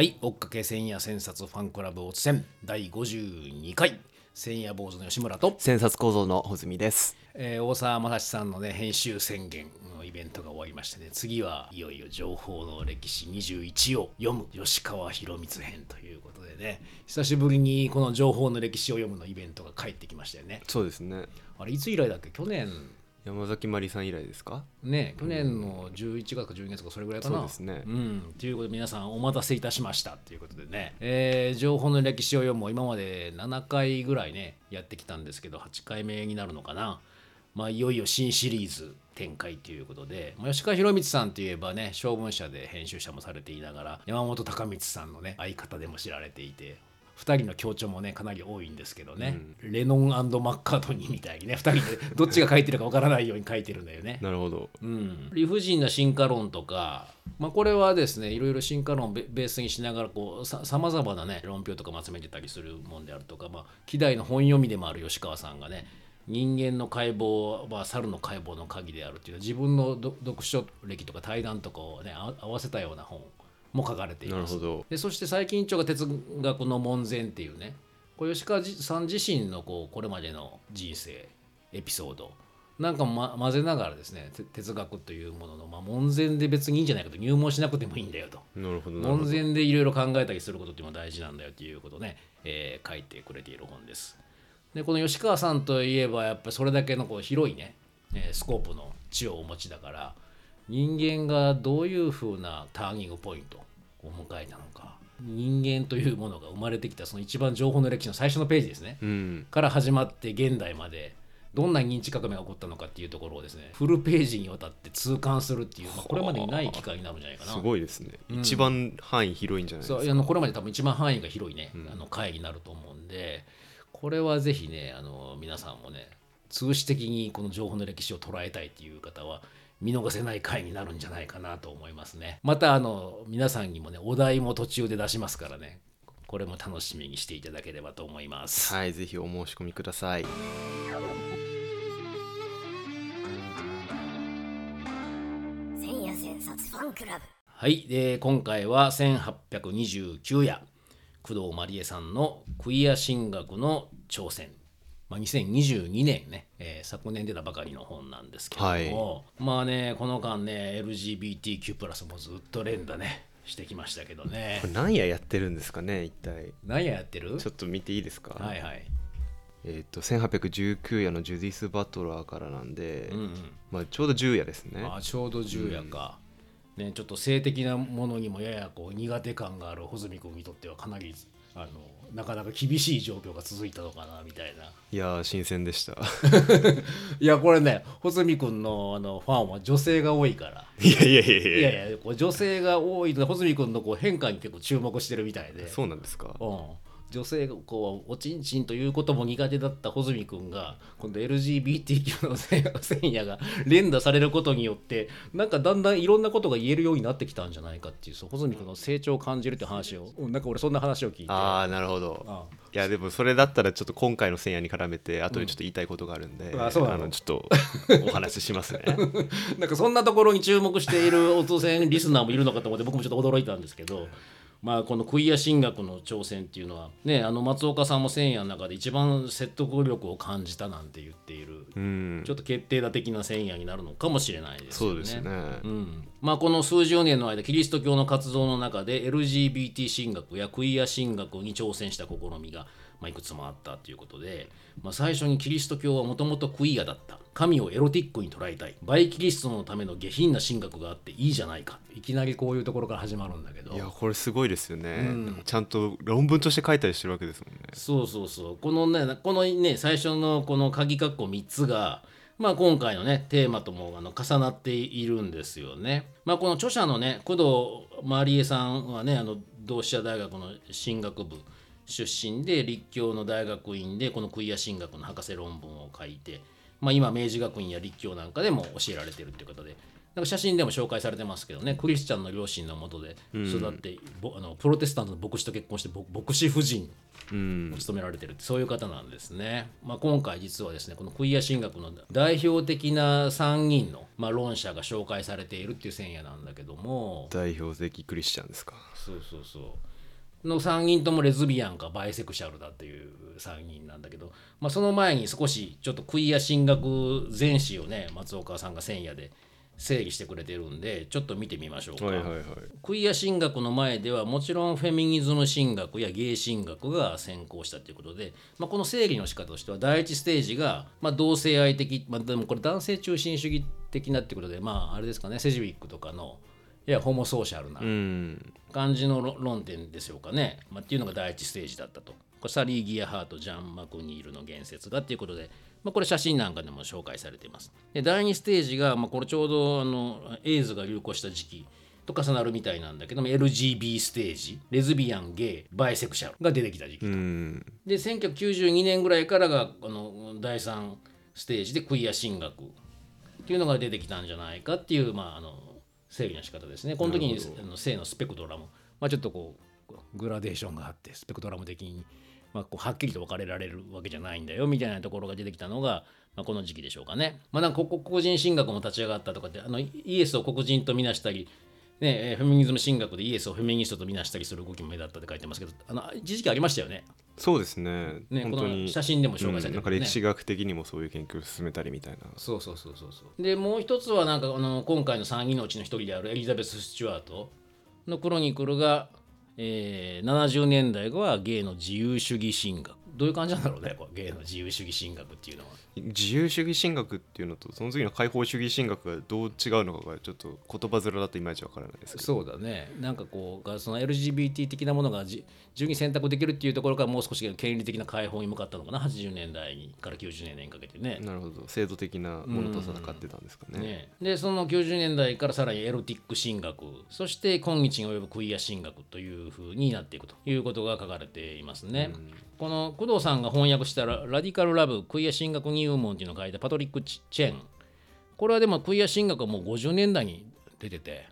はい追っかけ千夜千冊ファンクラブおつせん第52回千夜坊主の吉村と、千冊構造の穂積です。えー大沢正史さんのね編集宣言のイベントが終わりましてね次はいよいよ情報の歴史21を読む吉川博光編ということでね久しぶりにこの情報の歴史を読むのイベントが帰ってきましたよねそうですね。あれいつ以来だっけ？去年山崎まりさん以来ですか？ね去年の11月か12月かそれぐらいかな。そうですね。うん。ということで皆さんお待たせいたしましたということでね、えー情報の歴史を読むを今まで7回ぐらいねやってきたんですけど8回目になるのかな。まあいよいよ新シリーズ展開ということで、まあ、吉川博光さんといえばね将軍社で編集者もされていながら山本隆光さんのね相方でも知られていて2人の強調もねかなり多いんですけどね、レノンマッカートニーみたいにね2人でどっちが書いてるかわからないように書いてるんだよね。なるほど。うん、理不尽な進化論とか、まあ、これはですねいろいろ進化論をベベースにしながらこうさまざまなね論評とかまとめてたりするもんであるとか、まあ、希代の本読みでもある吉川さんがね人間の解剖は猿の解剖の鍵であるっていう自分のど読書歴とか対談とかをねあ合わせたような本も書かれていますなるほ。ど。でそして最近一丁が哲学の門前っていうねこれ吉川さん自身のこうこれまでの人生エピソードなんかも、ま、混ぜながらですねて哲学というものの、まあ、門前で別にいいんじゃないかと入門しなくてもいいんだよとなるほど。なるほ門ど。前でいろいろ考えたりすることっていうのは大事なんだよということをね、えー書いてくれている本です。でこの吉川さんといえばやっぱりそれだけのこう広いね、えースコープの知をお持ちだから人間がどういうふうなターニングポイントを迎えたのか人間というものが生まれてきたその一番情報の歴史の最初のページですね、うん。から始まって現代までどんな認知革命が起こったのかっていうところをですねフルページにわたって痛感するっていう、まあ、これまでにない機会になるんじゃないかな。すごいですね。一番範囲広いんじゃないですか。そうあのこれまで多分一番範囲が広いね、あの回になると思うんでこれはぜひねあの皆さんもね通史的にこの情報の歴史を捉えたいっていう方は見逃せない回になるんじゃないかなと思いますね。またあの皆さんにもねお題も途中で出しますからね。これも楽しみにしていただければと思います。はい、ぜひお申し込みください。千夜千冊ファンクラブ。はい、で今回は1829夜工藤まりえさんのクイア神学の挑戦、まあ、2022年ね、えー昨年出たばかりの本なんですけれども、まあねこの間ね LGBTQ+ もずっと連打ねしてきましたけどね。これ何ややってるんですかね、一体。何ややってる？ちょっと見ていいですか？はいはい、えっと、1819夜のジュディス・バトラーからなんで、うんうん。まあ、ちょうど10夜ですね。まあ、ちょうど10夜か、ね、ちょっと性的なものにもややこう苦手感がある穂積君にとってはかなりあのなかなか厳しい状況が続いたのかなみたいな。いやー、新鮮でした。いやこれね穂積君のあのファンは女性が多いから。いやいやいやいいや。やいやこう女性が多いと穂積君のこう変化に結構注目してるみたいで。そうなんですか？うん、女性がこうおちんちんということも苦手だった穂積君が今度 LGBTQ の戦夜が連打されることによってなんかだんだんいろんなことが言えるようになってきたんじゃないかっていうそう穂積君の成長を感じるって話をうんなんか俺そんな話を聞いてああ、なるほど。あいやでもそれだったらちょっと今回の戦夜に絡めて後でちょっと言いたいことがあるんで、あそうなの？のちょっとお話ししますね なんかそんなところに注目しているお当選リスナーもいるのかと思って僕もちょっと驚いたんですけど。まあこのクイア神学の挑戦っていうのはねあの松岡さんも千夜の中で一番説得力を感じたなんて言っているうん。ちょっと決定打的な千夜になるのかもしれないですよね。そうですね、うん。まあ、この数十年の間キリスト教の活動の中で LGBT 神学やクイア神学に挑戦した試みが、まあ、いくつもあったということで、まあ、最初にキリスト教はもともとクイアだった。神をエロティックに捉えたい。バイキリストのための下品な神学があっていいじゃないか。いきなりこういうところから始まるんだけど。いやこれすごいですよね、ちゃんと論文として書いたりしてるわけですもんね。そうそうそう。このねこのね最初のこの鍵括弧3つがまあ今回のねテーマともあの重なっているんですよね。まあこの著者のね工藤まりえさんはねあの同志社大学の神学部出身で立教の大学院でこのクイア神学の博士論文を書いて、まあ、今明治学院や立教なんかでも教えられてるっていうことでなんか写真でも紹介されてますけどねクリスチャンの両親のもとで育って、ぼあのプロテスタントの牧師と結婚してぼ牧師夫人うん。を務められてるってそういう方なんですね、まあ、今回実はですねこのクイア神学の代表的な3人の、まあ、論者が紹介されているっていう前夜なんだけども。代表的クリスチャンですか。そうそうそうの3人ともレズビアンかバイセクシャルだっていう3人なんだけど、まあ、その前に少しちょっとクイア神学全史をね松岡さんが前夜で整理してくれてるんでちょっと見てみましょうか。はいはいはいクイア神学の前ではもちろんフェミニズム神学やゲイ神学が先行したということで、まあ、この整理の仕方としては第一ステージが、まあ、同性愛的、まあ、でもこれ男性中心主義的なってことでまああれですかねセジウィックとかのいやホモソーシャルなうん感じの論論点でしょうかね、まあ、っていうのが第一ステージだったと。これサリー・ギアハート、ジャン・マクニールの言説がっていうことで、まあ、これ写真なんかでも紹介されています。で第2ステージが、まあ、これちょうどあのエイズが流行した時期と重なるみたいなんだけども LGB ステージレズビアンゲイバイセクシャルが出てきた時期、うんで1992年ぐらいからがあの第3ステージでクイア神学っていうのが出てきたんじゃないかっていう、まあ、あの整理の仕方ですね。この時にあの性のスペクトラム、まあ、ちょっとこうグラデーションがあってスペクトラム的に、まあ、こうはっきりと分かれられるわけじゃないんだよみたいなところが出てきたのが、まあ、この時期でしょうかね。まあ、なんかこ黒人神学も立ち上がったとかってあのイエスを黒人とみなしたりね、えーフェミニズム神学でイエスをフェミニストとみなしたりする動きも目立ったって書いてますけどあの一時期ありましたよね。そうですね。ねこの本当に写真でも紹介されてるうんなんか歴史学的にもそういう研究を進めたりみたいな。そうそうそうそうそう。でもう一つはなんかあの今回の3人のうちの一人であるエリザベス・スチュワートのクロニクルが、えー70年代はゲイの自由主義神学。どういう感じなんだろうねこれゲイの自由主義神学っていうのは自由主義神学っていうのとその次の解放主義神学がどう違うのかがちょっと言葉面だといまいちわからないですけど。そうだね。なんかこうがその LGBT 的なものがじ自由に選択できるっていうところからもう少し権利的な解放に向かったのかな。80年代にから90年代にかけてねなるほど制度的なものと戦ってたんですかねね、でその90年代からさらにエロティック神学そして今日に及ぶクイア神学というふうになっていくということが書かれていますね。この工藤さんが翻訳したら「ラディカル・ラブクイア神学入門」っていうのを書いたパトリック・チェン。これはでもクイア神学はもう50年代に出てて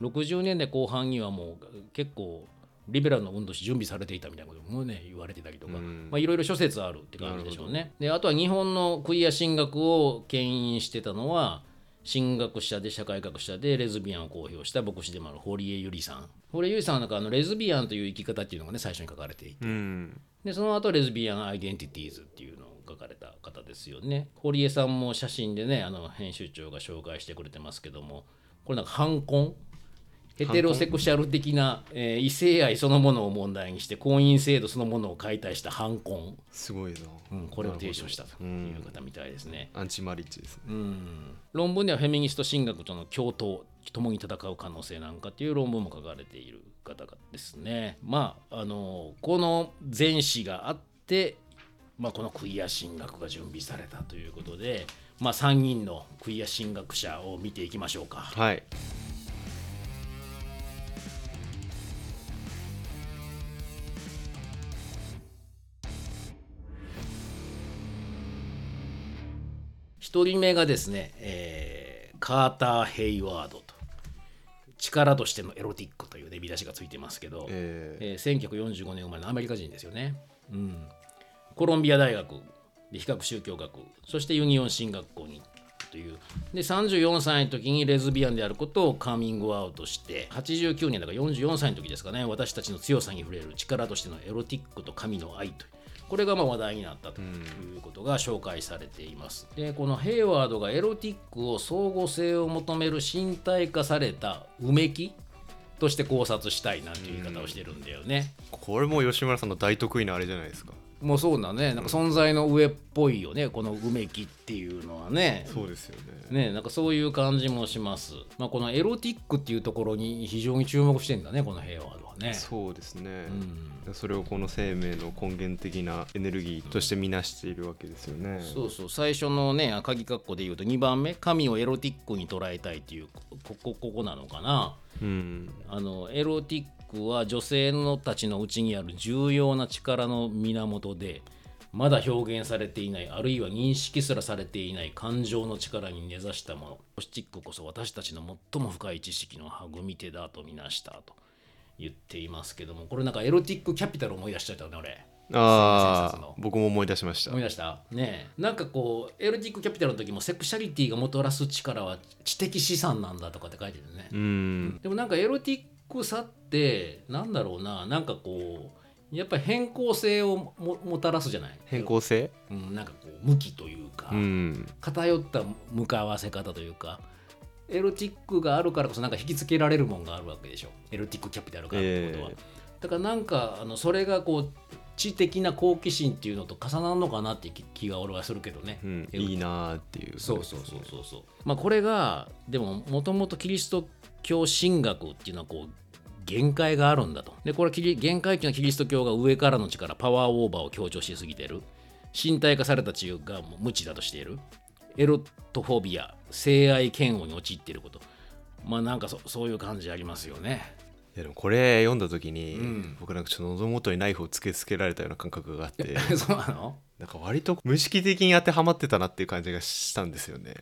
60年代後半にはもう結構リベラルの運動し準備されていたみたいなこともね言われてたりとか、まあ、いろいろ諸説あるって感じでしょうね。であとは日本のクイア神学を牽引してたのは神学者で社会学者でレズビアンを公表した牧師でもある堀江由里さん。堀江由里さんはなんかあのレズビアンという生き方っていうのがね最初に書かれていて。うん。でその後レズビアン・アイデンティティーズっていうのを書かれた方ですよね。堀江さんも写真でねあの編集長が紹介してくれてますけどもこれなんか反婚？ヘテロセクシャル的な、えー異性愛そのものを問題にして婚姻制度そのものを解体した反婚、すごいな、うんこれを提唱したという方みたいですね。アンチマリッジですね、うん。論文ではフェミニスト神学との共闘共に戦う可能性なんかっていう論文も書かれている方がですね。まああのこの前史があって、まあ、このクイア神学が準備されたということで、まあ、3人のクイア神学者を見ていきましょうか。はい1人目がですね、えーカーター・ヘイワードと力としてのエロティックという、ね、見出しがついてますけど、ええー1945年生まれのアメリカ人ですよね。うん、コロンビア大学で比較宗教学そしてユニオン神学校にというで34歳の時にレズビアンであることをカミングアウトして89年だから44歳の時ですかね私たちの強さに触れる力としてのエロティックと神の愛というこれがま話題になったということが紹介されています。でこのヘイワードがエロティックを相互性を求める身体化されたうめきとして考察したいなんていう言い方をしてるんだよね。これも吉村さんの大得意なあれじゃないですかもうそうだね。なんか存在の上っぽいよね。このうめきっていうのはね。そうですよね。ねなんかそういう感じもします。まあ、このエロティックっていうところに非常に注目してんだねこの平和はね。そうですね、うん。それをこの生命の根源的なエネルギーとして見なしているわけですよね。そうそう。最初のね鍵括弧で言うと2番目。神をエロティックに捉えたいっていうここここなのかな。うん。あのエロティックは女性のたちのうちにある重要な力の源でまだ表現されていないあるいは認識すらされていない感情の力に根ざしたものポスチックこそ私たちの最も深い知識の育み手だとみなしたと言っていますけどもこれなんかエロティックキャピタル思い出しちゃったね俺ああ僕も思い出しました。思い出した？ねえ。なんかこうエロティックキャピタルの時もセクシャリティがもたらす力は知的資産なんだとかって書いてるね、うん。でもなんかエロティックさってなんだろうななんかこうやっぱり変更性をももたらすじゃない？変更性？うん、なんかこう向きというか、うん。偏った向かわせ方というかエロティックがあるからこそなんか引きつけられるもんがあるわけでしょ。エロティックキャピタルがあるってことは、えだからなんかあのそれがこう知的な好奇心っていうのと重なるのかなって気気が俺はするけどね、うん、いいなーっていうそうそうそうそうそう。まあこれがでももともとキリスト教神学っていうのはこう限界があるんだと。でこれキリ限界っていうのはキリスト教が上からの力パワーオーバーを強調しすぎてる。身体化された治癒がもう無知だとしている。エロトフォビア性愛嫌悪に陥っていること。まあなんかそそういう感じありますよね。いやでもこれ読んだ時に、うん。僕なんかちょっと喉元にナイフを突きつけられたような感覚があって。そうなの？なんか割と無意識的に当てはまってたなっていう感じがしたんですよね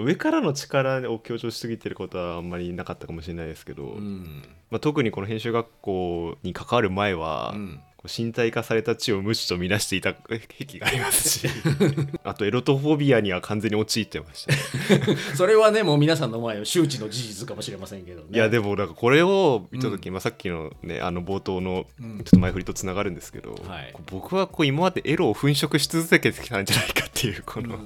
上からの力を強調しすぎてることはあんまりなかったかもしれないですけど、うん。まあ、特にこの編集学校に関わる前は、うん。身体化された知を無知と見なしていた 癖がありますし あとエロトフォビアには完全に陥ってました、ね、それはねもう皆さんの前を周知の事実かもしれませんけどね。いやでもなんかこれを見た時、まあ、さっきのねあの冒頭のうん。ちょっと前振りとつながるんですけど、はい。こう僕はこう今までエロを粉飾し続けてきたんじゃないかっていうこの、なる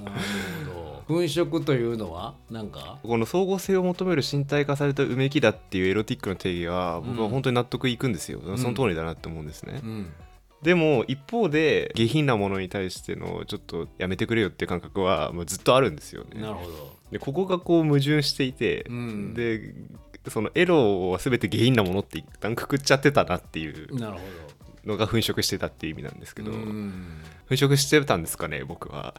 ほど粉飾というのはなんか？この総合性を求める身体化されたうめきだっていうエロティックの定義は僕は本当に納得いくんですよ、その通りだなって思うんですね、うん。でも一方で下品なものに対してのちょっとやめてくれよっていう感覚はもうずっとあるんですよね。なるほど。でここがこう矛盾していて、うん。でそのエロは全て下品なものって一旦くくっちゃってたなっていうなるほのが粉飾してたっていう意味なんですけど、ど。うん。粉飾してたんですかね僕は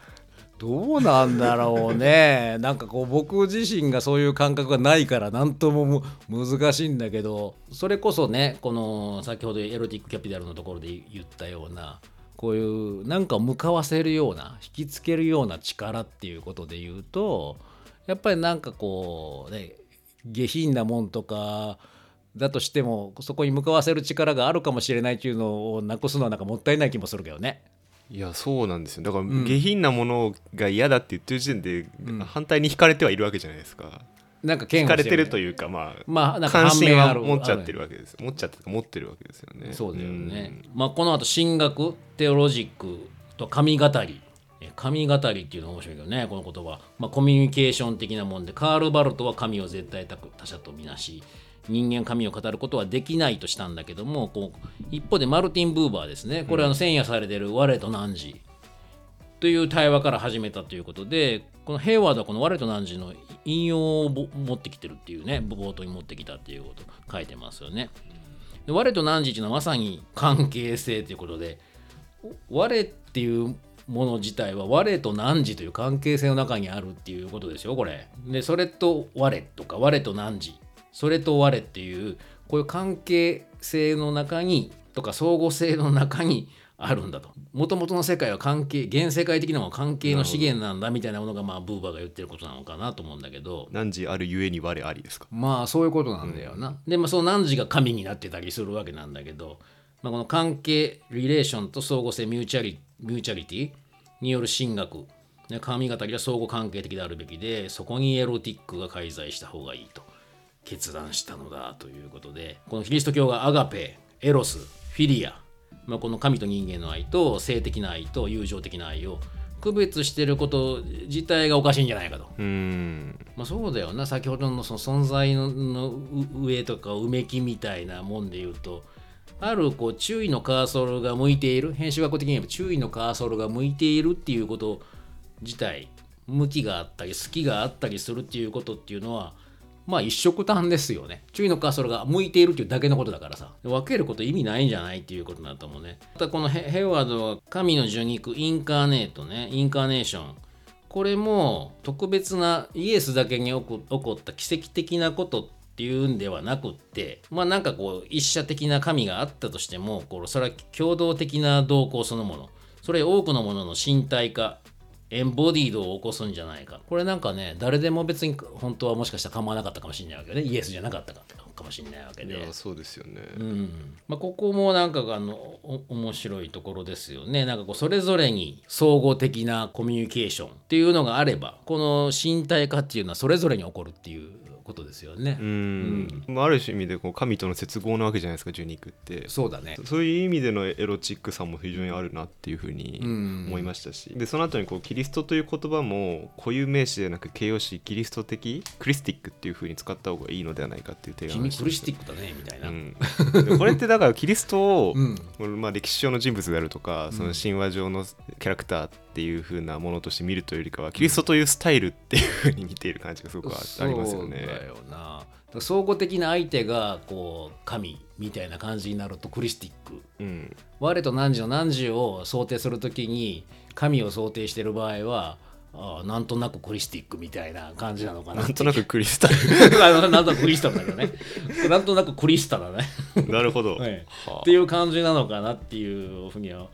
どうなんだろうね なんかこう僕自身がそういう感覚がないから何とも難しいんだけどそれこそねこの先ほどエロティックキャピタルのところで言ったようなこういうなんか向かわせるような引きつけるような力っていうことで言うとやっぱりなんかこうね下品なもんとかだとしてもそこに向かわせる力があるかもしれないっていうのをなくすのはなんかもったいない気もするけどね。いやそうなんですよ。だからん。下品なものが嫌だって言ってる時点で、ん。反対に惹かれてはいるわけじゃないですか。なんか惹かれてるうというかまあまあなんか関心は持っちゃってるわけです。持っちゃってる持ってるわけですよね。そうだよね。まあこの後神学テオロジックと神語り。え神語りっていうのが面白いけどねこの言葉、まあ、コミュニケーション的なもんでカール・バルトは神を絶対他者とみなし人間神を語ることはできないとしたんだけどもこう一方でマルティン・ブーバーですねこれはあの遷野されてる「我と汝」という対話から始めたということでこのヘイワードはこの「我と汝」の引用をぼ持ってきてるっていうね冒頭に持ってきたっていうこと書いてますよね。で我と汝っていうのはまさに関係性ということで我っていうもの自体は我と汝という関係性の中にあるっていうことですよこれ。でそれと我とか我と汝それと我っていうこういう関係性の中にとか相互性の中にあるんだと。もともとの世界は関係現世界的なものは関係の資源なんだみたいなものがまあブーバーが言ってることなのかなと思うんだけど。何時あるゆえに我ありですか？まあそういうことなんだよな。でまあその何時が神になってたりするわけなんだけど、まあ、この関係リレーションと相互性ミューチャリミューチャリティによる神学、ね、神語りは相互関係的であるべきでそこにエロティックが介在した方がいいと決断したのだということでこのキリスト教がアガペエロスフィリア、まあ、この神と人間の愛と性的な愛と友情的な愛を区別してること自体がおかしいんじゃないかと。うーんまあ、そうだよな先ほどのその存在の上とかうめきみたいなもんで言うとあるこう注意のカーソルが向いている編集学的に言えば注意のカーソルが向いているっていうこと自体向きがあったり好きがあったりするっていうことっていうのはまあ一色単ですよね。注意のカーソルが向いているっていうだけのことだからさ。分けること意味ないんじゃないっていうことだと思うね。またこのヘヘワードは神の受肉インカーネートね。インカーネーション。これも特別なイエスだけに起こった奇跡的なことっていうんではなくってまあなんかこう一社的な神があったとしてもこうそれは共同的な動向そのもの。それ多くのものの身体化エンボディードを起こすんじゃないか。これなんかね誰でも別に本当はもしかしたら構わなかったかもしれないわけでイエスじゃなかったかかもしれないわけで。そうですよね、うん。まあ、ここもなんかあのお面白いところですよね。なんかこうそれぞれに総合的なコミュニケーションっていうのがあればこの身体化っていうのはそれぞれに起こるっていうことですよね。うん、まあ、ある意味でこう神との接合なわけじゃないですか受肉って。そうだね。そういう意味でのエロチックさも非常にあるなっていうふうにうん。思いましたし、でその後にこうキリストという言葉も固有名詞ではなく形容詞キリスト的クリスティックっていうふうに使った方がいいのではないかっていう提案君クリスティックだねみたいな。うん、でこれってだからキリストを、うん。まあ、歴史上の人物であるとかその神話上のキャラクターっていう風なものとして見るというよりかはキリストというスタイルっていう風に見ている感じがすごくあありますよね。そう。だよな。相互的な相手がこう神みたいな感じになるとクリスティック。うん、我と汝の汝を想定するときに神を想定してる場合はああなんとなくクリスティックみたいな感じなのかななんとなくクリスタあの なんとなくクリスタルだけどね。なんとなくクリスタだね、ルなるほど、はい。はあ。っていう感じなのかなっていうふうには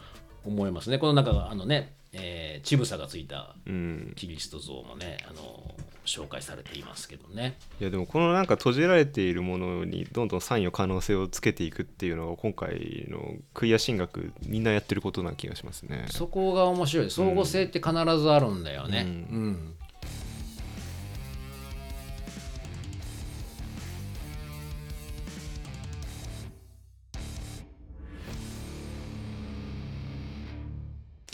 思いますね。この中があのね、えー、乳房がついたうん、キリスト像もねあの紹介されていますけどね。いやでもこのなんか閉じられているものにどんどんサインの可能性をつけていくっていうのが今回のクイア神学みんなやってることな気がしますね。そこが面白い。相互性って必ずあるんだよね。うん。うん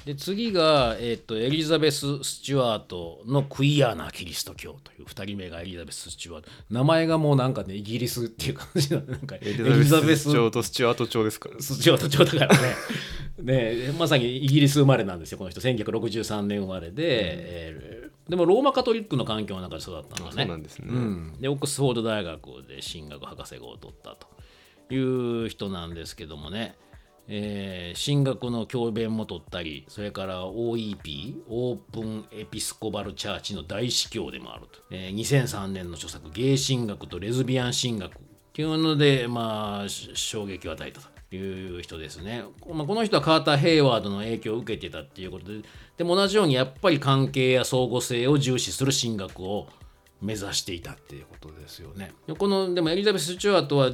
で次が、えっとエリザベス・スチュワートのクイアなキリスト教という2人目がエリザベス・スチュワート。名前がもうなんかねイギリスっていう感じなのなんかエエリザベス朝とスチュアート朝ですから、スチュワート朝だからね。ねまさにイギリス生まれなんですよこの人。1963年生まれで、えーでもローマカトリックの環境の中で育ったんだあね。そうなんですね。うん、でオックスフォード大学で神学博士号を取ったという人なんですけどもね、えー神学の教鞭も取ったりそれから OEP オープンエピスコバルチャーチの大司教でもあると、えー2003年の著作「ゲイ神学とレズビアン神学」っていうのでまあ衝撃を与えたと。いう人ですね、まあ、この人はカーター・ヘイワードの影響を受けてたっていうことででも同じようにやっぱり関係や相互性を重視する神学を目指していたっていうことですよね。でこのでもエリザベス・スチュワートは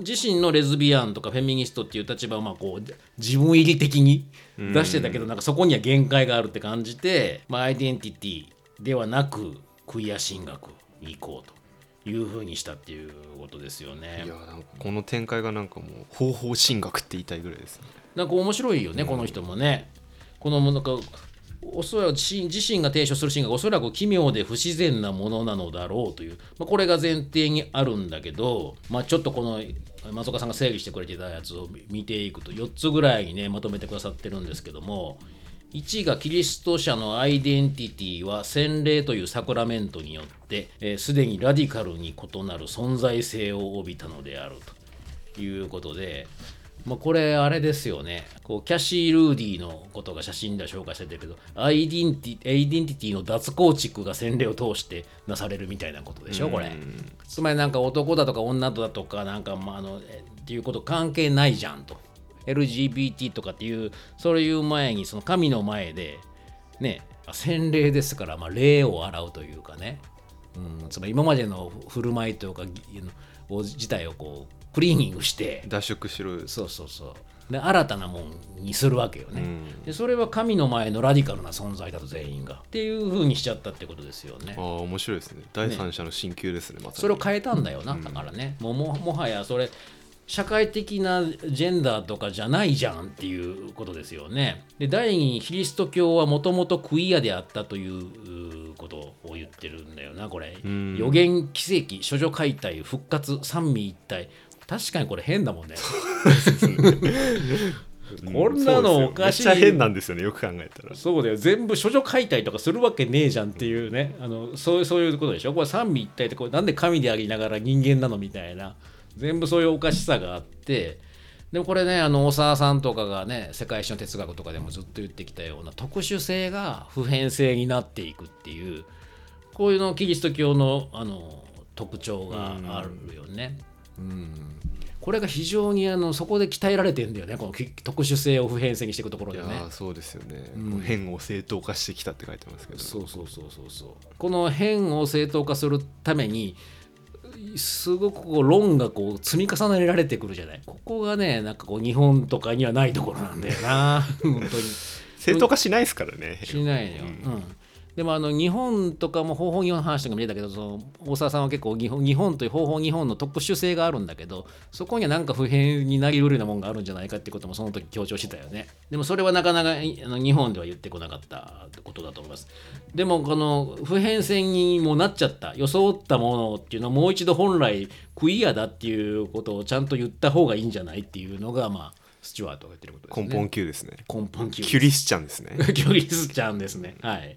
自身のレズビアンとかフェミニストっていう立場をまあこう自分入り的に出してたけどなんかそこには限界があるって感じて、まあ、アイデンティティではなくクイア神学に行こうというふうにしたっていうことですよねい。やなんかこの展開がなんかもう方法神学って言いたいぐらいですね。なんか面白いよね、この人もね。このなんかおそらく自身が提唱する神学おそらく奇妙で不自然なものなのだろうという、まあ、これが前提にあるんだけど、まあ、ちょっとこの松岡さんが整理してくれてたやつを見ていくと4つぐらいにねまとめてくださってるんですけども1がキリスト者のアイデンティティは洗礼というサクラメントによってすで、にラディカルに異なる存在性を帯びたのであるということで、まあ、これあれですよね。こうキャシー・ルーディのことが写真では紹介されてるけどアイデンティアイデンティティの脱構築が洗礼を通してなされるみたいなことでしょこれ。つまりなんか男だとか女だとかなんかまああのえっていうこと関係ないじゃんと。LGBT とかっていうそういう前にその神の前でね。洗礼ですから、まあ、礼を洗うというかね、うん、つまり今までの振る舞いというか自体をこうクリーニングして脱色しろ。そうそうそう。で新たなもんにするわけよね、うん。でそれは神の前のラディカルな存在だと全員が。っていう風にしちゃったってことですよね。ああ面白いですね。第三者の進級ですねまさに。それを変えたんだよな、だからね。もうももはやそれ社会的なジェンダーとかじゃないじゃんっていうことですよね。で第二にキリスト教はもともとクイアであったといううことを言ってるんだよなこれ。ん。予言奇跡処女解体復活三位一体確かにこれ変だもんね。こんなのおかしい。めっちゃ変なんですよねよく考えたら。そうだよ。全部処女解体とかするわけねえじゃんっていうね。あのそうそういうことでしょ？これ三位一体ってこれなんで神でありながら人間なのみたいな。全部そういうおかしさがあって。でもこれねあの大沢さんとかがね世界史の哲学とかでもずっと言ってきたような特殊性が普遍性になっていくっていうこういうのキリスト教のあの特徴があるよね。うんこれが非常にあのそこで鍛えられてんだよね。このき特殊性を普遍性にしていくところでね。ーそうですよね、うん。変を正当化してきたって書いてますけど。そうそうそうそうそう。この変を正当化するためにすごくこう論がこう積み重ねられてくるじゃない。ここがねなんかこう日本とかにはないところなんだよな。本当に。正当化しないですからねしないのよ、うんでもあの日本とかも方法日本の話とかも出たけどその大沢さんは結構日本日本という方法日本の特殊性があるんだけどそこにはなんか普遍になりうるようなもんがあるんじゃないかってこともその時強調してたよね。でもそれはなかなかいあの日本では言ってこなかったことだと思います。でもこの普遍性にもなっちゃった装ったものっていうのをもう一度本来クイアだっていうことをちゃんと言った方がいいんじゃないっていうのがまあスチュワートが言ってることですね。根本級ですね。根本級キュリスチャンです。ねキュリスちゃんですね。はい。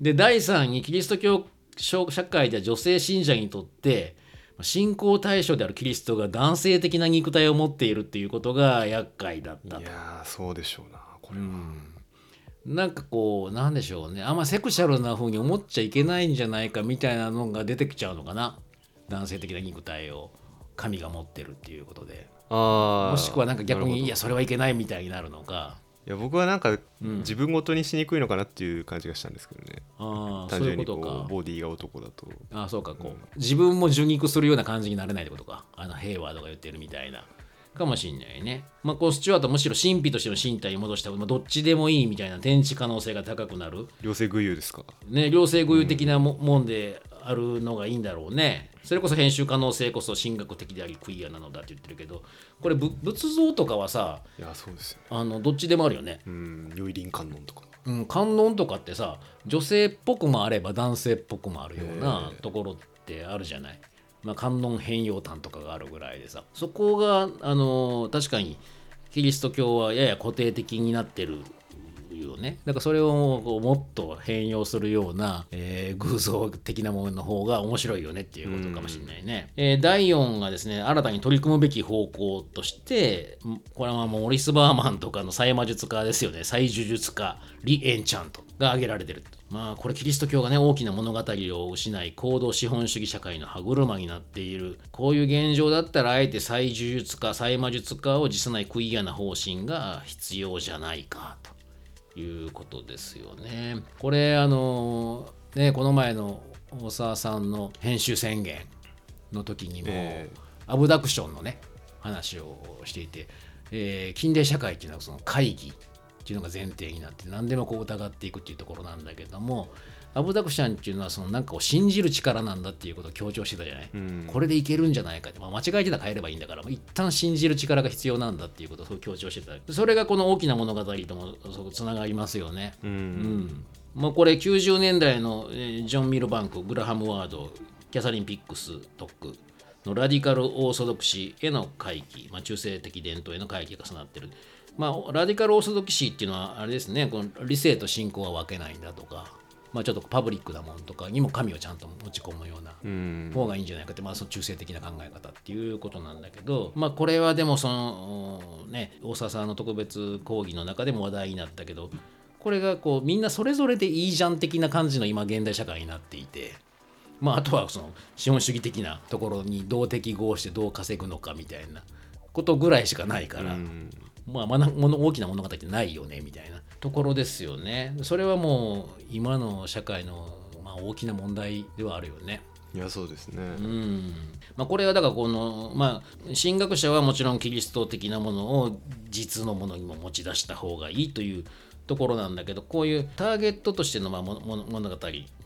で、第3に、キリスト教社会では女性信者にとって、信仰対象であるキリストが男性的な肉体を持っているっていうことが厄介だったと。いやーそうでしょうなこれは、なんかこう、なんでしょうね。あんまセクシャルな風に思っちゃいけないんじゃないかみたいなのが出てきちゃうのかな。男性的な肉体を神が持ってるっていうことで。ああもしくはなんか逆に、いや、それはいけないみたいになるのか。いや僕はなんかうん。自分ごとにしにくいのかなっていう感じがしたんですけどね、ああ、そういうこことか。う。ボディが男だと。ああそうかこう、自分も受肉するような感じになれないってことか。あのヘイワードが言ってるみたいな。かもしんないね。まあこうスチュワートはむしろ神秘としての身体に戻した、まあ、どっちでもいいみたいな天地可能性が高くなる。両性具有ですか？ね両性具有的なも,、もんであるのがいいんだろうねそれこそ編集可能性こそ神学的でありクイアなのだって言ってるけどこれぶ仏像とかはさいやそうですよね。あのどっちでもあるよね。うん如意輪観音とか。うん、観音とかってさ女性っぽくもあれば男性っぽくもあるようなところってあるじゃない、まあ、観音変容譚とかがあるぐらいでさ。そこがあの確かにキリスト教はやや固定的になってるよね。だからそれをもっと変容するような、えー偶像的なものの方が面白いよねっていうことかもしれないね、えー第4がですね新たに取り組むべき方向としてんこれはもうモリス・バーマンとかの祭魔術家ですよね。祭呪術家リ・エンチャントが挙げられてるまあこれキリスト教がね大きな物語を失い行動資本主義社会の歯車になっている。こういう現状だったらあえて祭呪術家祭魔術家を辞さないクイアな方針が必要じゃないかということですよね。これあのねこの前の大沢さんの編集宣言の時にも、えアブダクションのね話をしていて、えー近代社会っていうのはその会議っていうのが前提になって何でもこう疑っていくっていうところなんだけどもアブダクションっていうのはそのなんかを信じる力なんだっていうことを強調してたじゃない、うん。これでいけるんじゃないかって、まあ、間違えてたら変えればいいんだから、まあ一旦信じる力が必要なんだっていうことをそう強調してた。それがこの大きな物語ともつながりますよね。うん、うん。まあ、これ90年代のえージョン・ミルバンクグラハム・ワードキャサリン・ピックストックのラディカル・オーソドクシーへの回帰、まあ、中性的伝統への回帰が重なってる、まあ、ラディカル・オーソドクシーっていうのはあれですねこの理性と信仰は分けないんだとか、まあ、ちょっとパブリックなものとかにも神をちゃんと持ち込むようなうん方がいいんじゃないかって、まあ、その中性的な考え方っていうことなんだけど、まあ、これはでもそのね大沢さんの特別講義の中でも話題になったけどこれがこうみんなそれぞれでいいじゃん的な感じの今現代社会になっていて。まあ、あとはその資本主義的なところにどう適合してどう稼ぐのかみたいなことぐらいしかないから、うんまあ、まなもの大きな物語ってないよねみたいなところですよね。それはもう今の社会の、まあ、大きな問題ではあるよね。いやそうですね、うんまあ、これはだからこの、まあ、神学者はもちろんキリスト的なものを実のものにも持ち出した方がいいというところなんだけどこういうターゲットとしてのまあ物語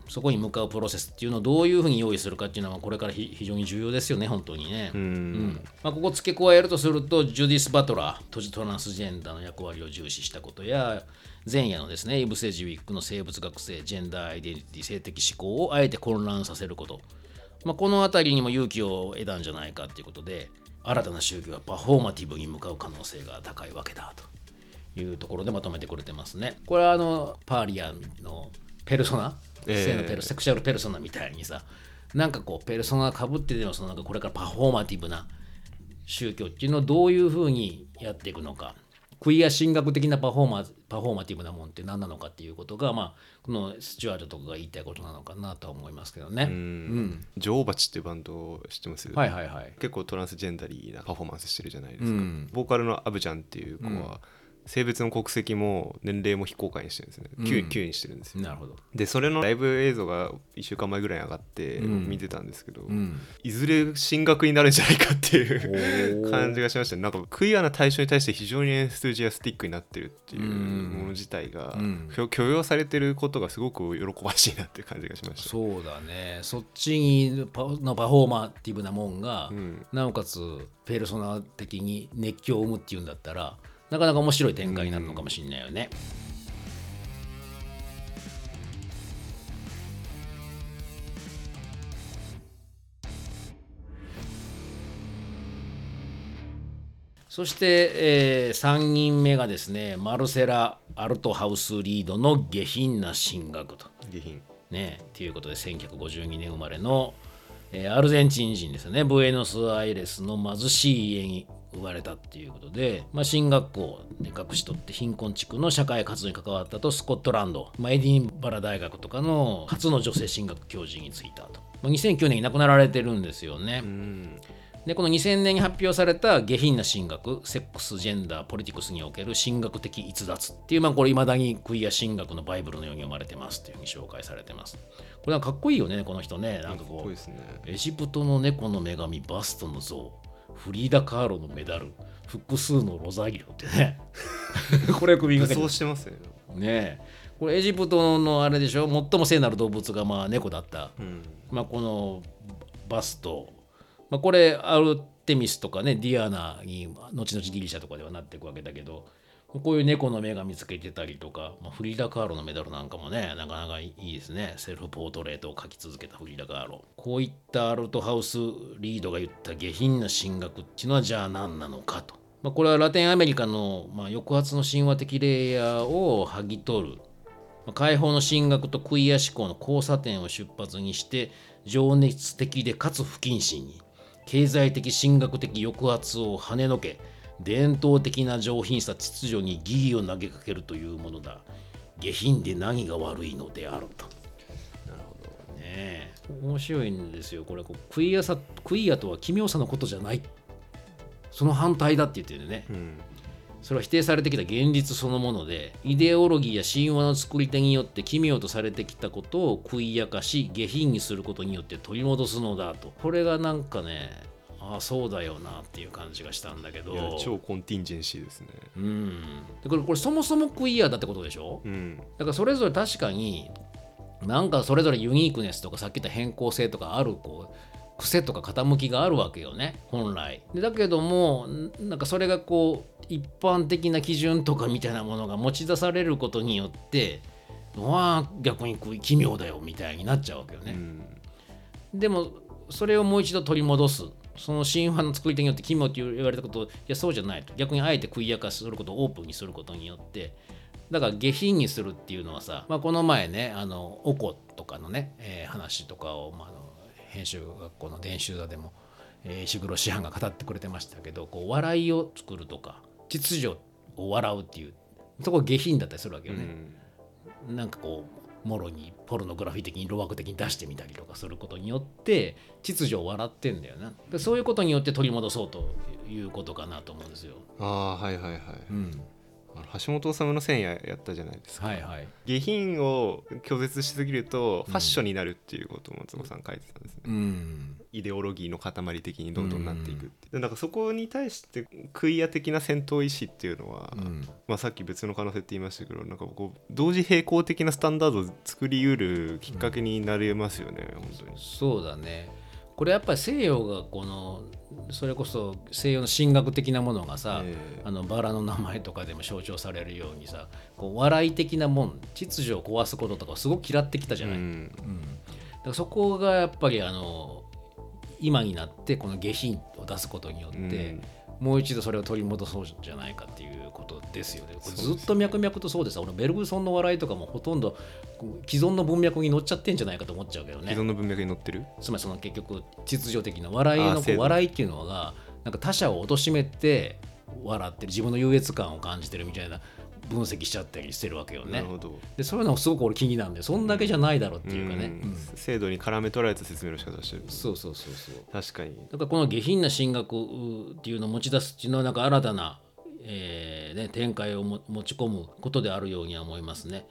そこに向かうプロセスっていうのをどういうふうに用意するかっていうのはこれからひ非常に重要ですよね本当にね。うんうんまあ、ここ付け加えるとするとジュディス・バトラートジトランスジェンダーの役割を重視したことや前夜のですねイブ・セジウィックの生物学性ジェンダーアイデンティティ性的思考をあえて混乱させること、まあ、この辺りにも勇気を得たんじゃないかということで新たな宗教はパフォーマティブに向かう可能性が高いわけだというところでまとめてくれてますね。これはあのパーリアンのペルソナ、ええ性のペルセクシャルペルソナみたいにさなんかこうペルソナかぶってでもそのなんかこれからパフォーマティブな宗教っていうのをどういうふうにやっていくのか。クイア神学的なパフォーマパフォーマティブなもんって何なのかっていうことが、まあ、このスチュワートとかが言いたいことなのかなとは思いますけどね。うん。ジョーバチっていうバンドを知ってます？はいはいはい。結構トランスジェンダリーなパフォーマンスしてるじゃないですか、うん。ボーカルのアブちゃんっていう子は、性別の国籍も年齢も非公開にしてるんですね、うん。9, 9にしてるんですよ。なるほど。でそれのライブ映像が1週間前ぐらいに上がってうん。見てたんですけど、うん。いずれ進学になるんじゃないかっていう 感じがしましたね。なんかクイアな対象に対して非常にエンスジアスティックになってるっていううん。もの自体がうん。許許容されてることがすごく喜ばしいなっていう感じがしました。そうだね。そっちにパのパフォーマティブなもんが、うん。なおかつペルソナ的に熱狂を生むっていうんだったら、なかなか面白い展開になるのかもしれないよね。そして、え3人目がですね、マルセラ・アルトハウスリードの下品な進学と。下品ね、ということで1952年生まれの、えーアルゼンチン人ですよねブエノスアイレスの貧しい家に生まれたっていうことで、まあ、進学校で隠し取って貧困地区の社会活動に関わったとスコットランド、まあ、エディンバラ大学とかの初の女性進学教授に就いたと、まあ、2009年に亡くなられてるんですよね。うん。でこの2000年に発表された下品な進学セックスジェンダーポリティクスにおける進学的逸脱っていうまあこれいまだにクイア進学のバイブルのように読まれてますというふうに紹介されてます。これなんかかっこいいよねこの人ね。なんかここいいうですね。エジプトの猫の女神バストの像フリーダ・カーロのメダル複数のロザリオってね。これ首武掛けて装してますね。ねえ。これエジプトのあれでしょ？最も聖なる動物がまあ猫だった。うん。まあ、このバスト、まあ、これアルテミスとかねディアナに後々ギリシャとかではなっていくわけだけどこういう猫の女神つけてたりとか、まあ、フリーダ・カーロのメダルなんかもねなかなかいいですね。セルフポートレートを描き続けたフリーダ・カーロ。こういったアルトハウスリードが言った下品な進学っていうのはじゃあ何なのかと、まあ、これはラテンアメリカの、まあ、抑圧の神話的レイヤーを剥ぎ取る。まあ解放の進学とクイア思考の交差点を出発にして情熱的でかつ不謹慎に経済的進学的抑圧を跳ねのけ伝統的な上品さ秩序に疑義を投げかけるというものだ。下品で何が悪いのであると。なるほどねえ。面白いんですよ。これこうクイアさクイアとは奇妙さのことじゃない。その反対だって言ってるね。うん。それは否定されてきた現実そのものでイデオロギーや神話の作り手によって奇妙とされてきたことを食いやかし下品にすることによって取り戻すのだと。これがなんかねああそうだよなっていう感じがしたんだけど。超コンティンジェンシーですね。うん。でこれこれそもそもクイアだってことでしょ？うん。だからそれぞれ確かになんかそれぞれユニークネスとかさっき言った変更性とかあるこう癖とか傾きがあるわけよね本来。でだけどもんなんかそれがこう一般的な基準とかみたいなものが持ち出されることによってわあ逆に奇妙だよみたいになっちゃうわけよね、うん。でもそれをもう一度取り戻すその神話の作り手によって奇妙って言われたこといやそうじゃないと逆にあえて食いやかすることをオープンにすることによってだから下品にするっていうのはさ、まあ、この前ねあのおことかのね、えー話とかを、まあ、あの編集学校の伝習座でも、えー石黒師範が語ってくれてましたけどこう笑いを作るとか秩序を笑うっていうそこが下品だったりするわけよね。なんかこうもろにポルノグラフィー的に路惑的に出してみたりとかすることによって秩序を笑ってんだよな。でそういうことによって取り戻そうということかなと思うんですよ。ああはいはいはい。うん、橋本治の線ややったじゃないですか。はいはい。下品を拒絶しすぎるとファッションになるっていうことを松本さん書いてたんですね、うん。イデオロギーの塊的にどんどんなっていくって、でなんかそこに対してクイア的な戦闘意志っていうのは、うん。まあ、さっき別の可能性って言いましたけどなんかこう同時並行的なスタンダードを作りうるきっかけになれますよね、本当に。そうだね。これやっぱり西洋がこのそれこそ西洋の神学的なものがさ、ええ。あのバラの名前とかでも象徴されるようにさこう笑い的なもん秩序を壊すこととかすごく嫌ってきたじゃない。うん。うん、だからそこがやっぱりあの今になってこの下品を出すことによって、もう一度それを取り戻そうじゃないかっていうことですよね。これずっと脈々とそうです俺ベルグソンの笑いとかもほとんど既存の文脈に乗っちゃってんじゃないかと思っちゃうけどね既存。の文脈に載ってる？つまりその結局秩序的な笑いのこう笑いっていうのがなんか他者を貶めて笑ってる自分の優越感を感じてるみたいな分析しちゃったりしてるわけよねなる。ほどでそういうのがすごく俺気になるんでそんだけじゃないだろうっていうかね。制度に絡め取られた説明の仕方をしてるそうそうそうそう。確かにだからこの下品な進学っていうのを持ち出すっていうのはなんか新たな、えーね、展開をも持ち込むことであるようには思いますね。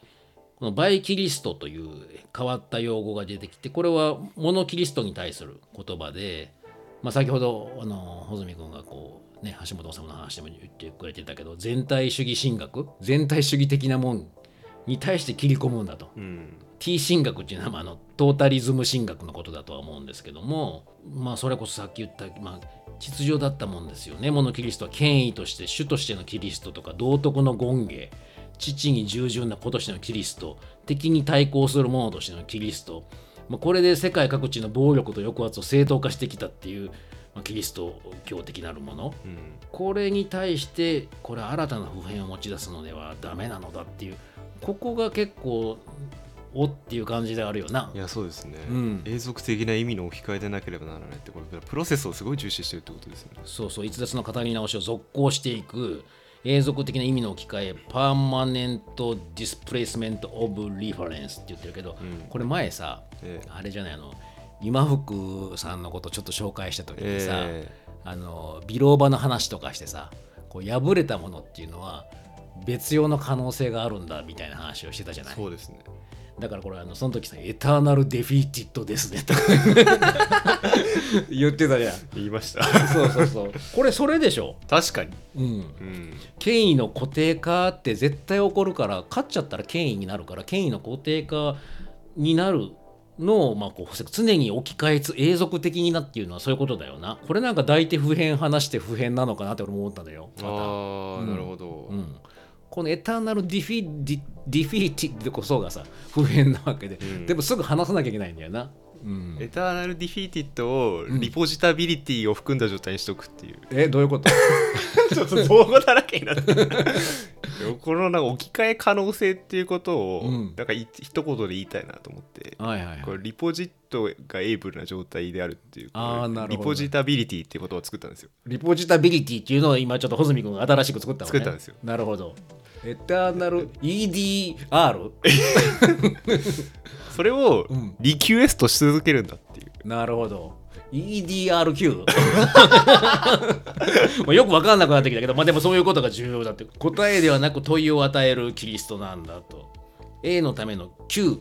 このバイキリストという変わった用語が出てきてこれはモノキリストに対する言葉で、まあ、先ほどあの穂積君がこう、ね、橋本治の話でも言ってくれてたけど全体主義神学全体主義的なもんに対して切り込むんだと。うん。T 神学っていうのは、まあ、あのトータリズム神学のことだとは思うんですけどもまあそれこそさっき言った、まあ、秩序だったもんですよね。モノキリストは権威として主としてのキリストとか道徳の権下父に従順な子としてのキリスト敵に対抗する者としてのキリスト、まあ、これで世界各地の暴力と抑圧を正当化してきたっていう、まあ、キリスト教的なるもの。うん。これに対してこれ新たな普遍を持ち出すのではダメなのだっていう。ここが結構おっていう感じであるよな。いやそうですね、うん。永続的な意味の置き換えでなければならないってこれプロセスをすごい重視してるってことですよね。そうそう逸脱の語り直しを続行していく。永続的な意味の置き換えパーマネント・ディスプレイスメント・オブ・リファレンスって言ってるけど、うん。これ前さええ。あれじゃないあの今福さんのことちょっと紹介した時にさ、えあのビローバの話とかしてさこう破れたものっていうのは別用の可能性があるんだみたいな話をしてたじゃない？そうですね。だからこれあのその時さ「エターナル・デフィーティッドですね」とか。言ってたじゃん。言いました。そうそうそう。これそれでしょ、確かに。うん、うん。権威の固定化って絶対起こるから勝っちゃったら権威になるから権威の固定化になるのをまあこう常に置き換えつ永続的になっていうのはそういうことだよな。これなんか抱いて普遍話して普遍なのかなって俺も思ったのよ。また。ああ、うん。なるほど、うん、このエターナルディフィディディフィーティッドこそがさ普遍なわけで、うん。でもすぐ話さなきゃいけないんだよな、うん、エターナルディフィーティッドをリポジタビリティを含んだ状態にしとくっていう、えどういうこと？ちょっと造語だらけになってる。このなんか置き換え可能性っていうことを、うん。なんかい一言で言いたいなと思って、はいはいはい。これリポジットがエイブルな状態であるっていうあーなるほど。リポジタビリティっていうことを作ったんですよ。リポジタビリティっていうのを今ちょっと穂積君が新しく作ったのね。作ったんですよ。なるほどエターナル EDR? それをうん。リキュエストし続けるんだっていう。なるほど。EDRQ? まあよく分かんなくなってきたけど、まあ、でもそういうことが重要だって。答えではなく問いを与えるキリストなんだと。A のための Q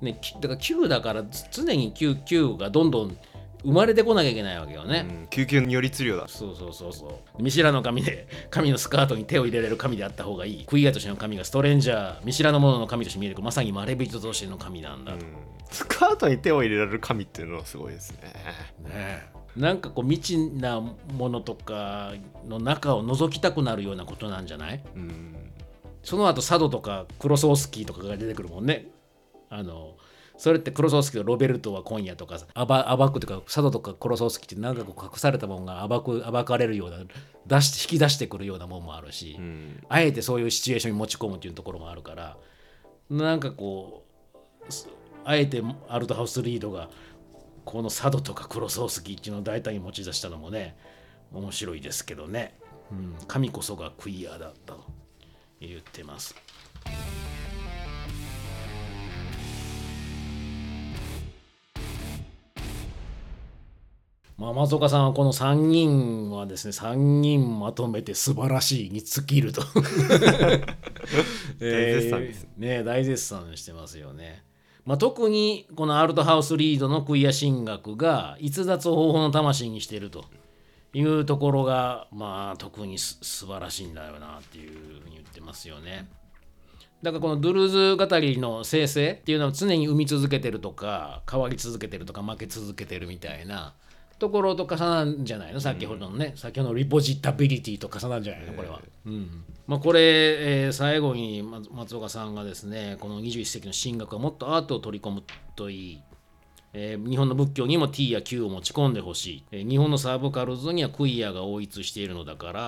ね、きだから Q だから常に Q, Q がどんどん生まれてこなきゃいけないわけよね、うん。救急によりつ量だ。そうそうそうそう。見知らぬ神で神のスカートに手を入れられる神であった方がいい。クイアとしての神がストレンジャー。見知らぬ者の神として見える。まさにまれびととしての神なんだ。と、うん。スカートに手を入れられる神っていうのはすごいですね。ねえ。なんかこう未知なものとかの中を覗きたくなるようなことなんじゃない？うん。その後佐渡とかクロソースキーとかが出てくるもんね。あのそれってクロソースキーとロベルトは今夜とか暴暴くとか佐渡とかクロソースキーってなんかこう隠されたものが暴く暴かれるような出し引き出してくるようなもんもあるし、うん。あえてそういうシチュエーションに持ち込むっていうところもあるからなんかこうすあえてアルトハウスリードがこの佐渡とかクロソースキーっていうのを大胆に持ち出したのもね面白いですけどね、うん、神こそがクイアだったと言ってます。まあ、松岡さんはこの3人はですね3人まとめて素晴らしいに尽きると 大絶賛ですえーね大絶賛してますよね。まあ、特にこのアルトハウスリードのクイア神学が逸脱を方法の魂にしているというところがまあ特にす素晴らしいんだよなっていうふうに言ってますよね。だからこのドゥルーズ語りの生成っていうのは常に生み続けてるとか変わり続けてるとか負け続けてるみたいなところと重なんじゃないの？先ほどのね、先ほどのリポジタビリティと重なんじゃないの？これは。うん。まあ、これ、えー最後に松松岡さんがですねこの21世紀の神学はもっとアートを取り込むといい。えー日本の仏教にも T や Q を持ち込んでほしい、えー日本のサーブカルズにはクイアが応一しているのだから、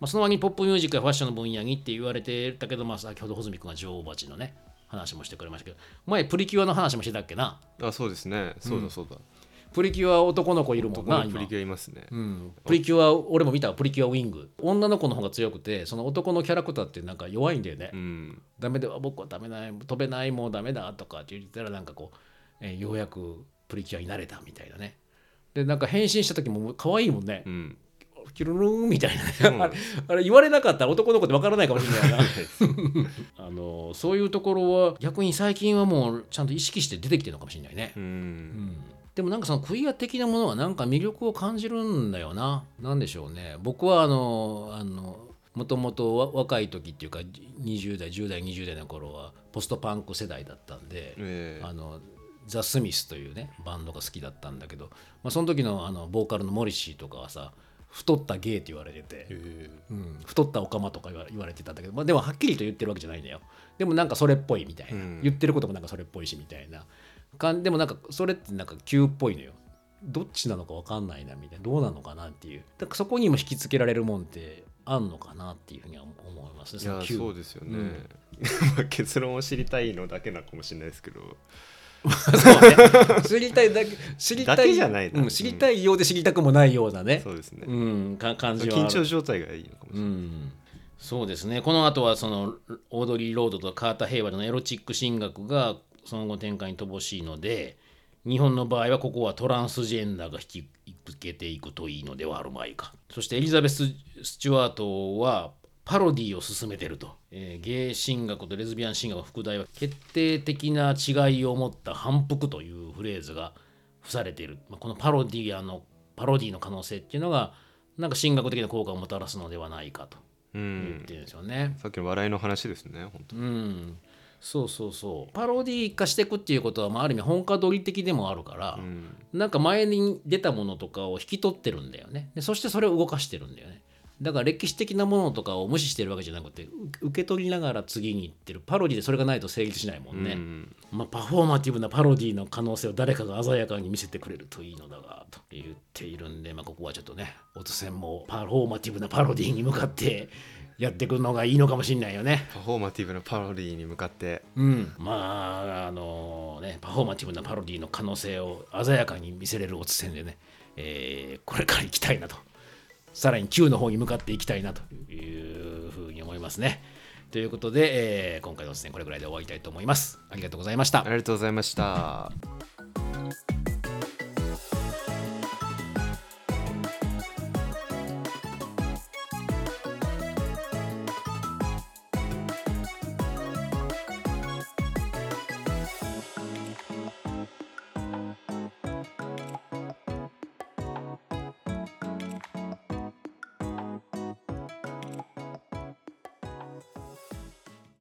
まあ、その割にポップミュージックやファッションの分野にって言われてたけど、まあ、先ほど穂積君が女王蜂のね話もしてくれましたけど。前プリキュアの話もしてたっけな？あそうですね。そうだそうだ、プリキュア男の子いるもんなプリキュアいますね。うん、プリキュア俺も見たプリキュアウィング。女の子の方が強くてその男のキャラクターってなんか弱いんだよね、うん。ダメでは僕はダメない飛べないもうダメだとかって言ったらなんかこう、えーようやくプリキュアになれたみたいなね。でなんか変身した時も可愛いもんね。う、ん。キュルルーンみたいなね、うん。あれ言われなかったら男の子ってわからないかもしれないな。あのそういうところは逆に最近はもうちゃんと意識して出てきてるのかもしれないね、ううんんでもなんかそのクイア的なものはなんか魅力を感じるんだよな。なんでしょうね。僕はあのあのもともとわ若い時っていうか20代10代20代の頃はポストパンク世代だったんで、ええ。あのザ・スミスというねバンドが好きだったんだけど、まあ、その時のあのボーカルのモリシーとかはさ太ったゲイって言われてて、えうん、太ったオカマとか言わ言われてたんだけど、まあ、でもはっきりと言ってるわけじゃないんだよ。でもなんかそれっぽいみたいな、うん。言ってることもなんかそれっぽいしみたいなかんでもなんかそれってなんか急っぽいのよ。どっちなのか分かんないなみたいな。どうなのかなっていう。だからそこにも引きつけられるもんってあんのかなっていうふうには思いますね。いやそうですよね、うん。ま あ結論を知りたいのだけなのかもしれないですけど。そうね。知りたいだけ知りたいじゃないな。うん知りたいようで知りたくもないようなね。そうですね、うんか感じは緊張状態がいいのかもしれない、うん、そうですね。この後はそのオードリー・ロードとカーター・ヘイワードのエロチック神学がその後展開に乏しいので日本の場合はここはトランスジェンダーが引き受けていくといいのではあるまいか。そしてエリザベス・スチュワートはパロディを進めてると、えーゲイ進学とレズビアン進学の副題は決定的な違いを持った反復というフレーズが付されている、まあ、このパロディアのパロディの可能性っていうのがなんか進学的な効果をもたらすのではないかとう言っんてるんですよね。さっきの笑いの話ですね本当。うん、そうそうそう。パロディ化していくっていうことは、まあ、ある意味本家取り的でもあるから、うん。なんか前に出たものとかを引き取ってるんだよね。でそしてそれを動かしてるんだよね。だから歴史的なものとかを無視してるわけじゃなくてう受け取りながら次に行ってるパロディでそれがないと成立しないもんね、うん。まあ、パフォーマティブなパロディの可能性を誰かが鮮やかに見せてくれるといいのだがと言っているんで、まあ、ここはちょっとねオツ戦もパフォーマティブなパロディに向かってやっていくのがいいのかもしれないよね。パフォーマティブなパロディに向かってうん、まああのねパフォーマティブなパロディの可能性を鮮やかに見せれるオツ戦でね、えーこれから行きたいなとさらに Q の方に向かっていきたいなというふうに思いますね。ということで、えー今回のオツ戦これぐらいで終わりたいと思います。ありがとうございましたあ。りがとうございました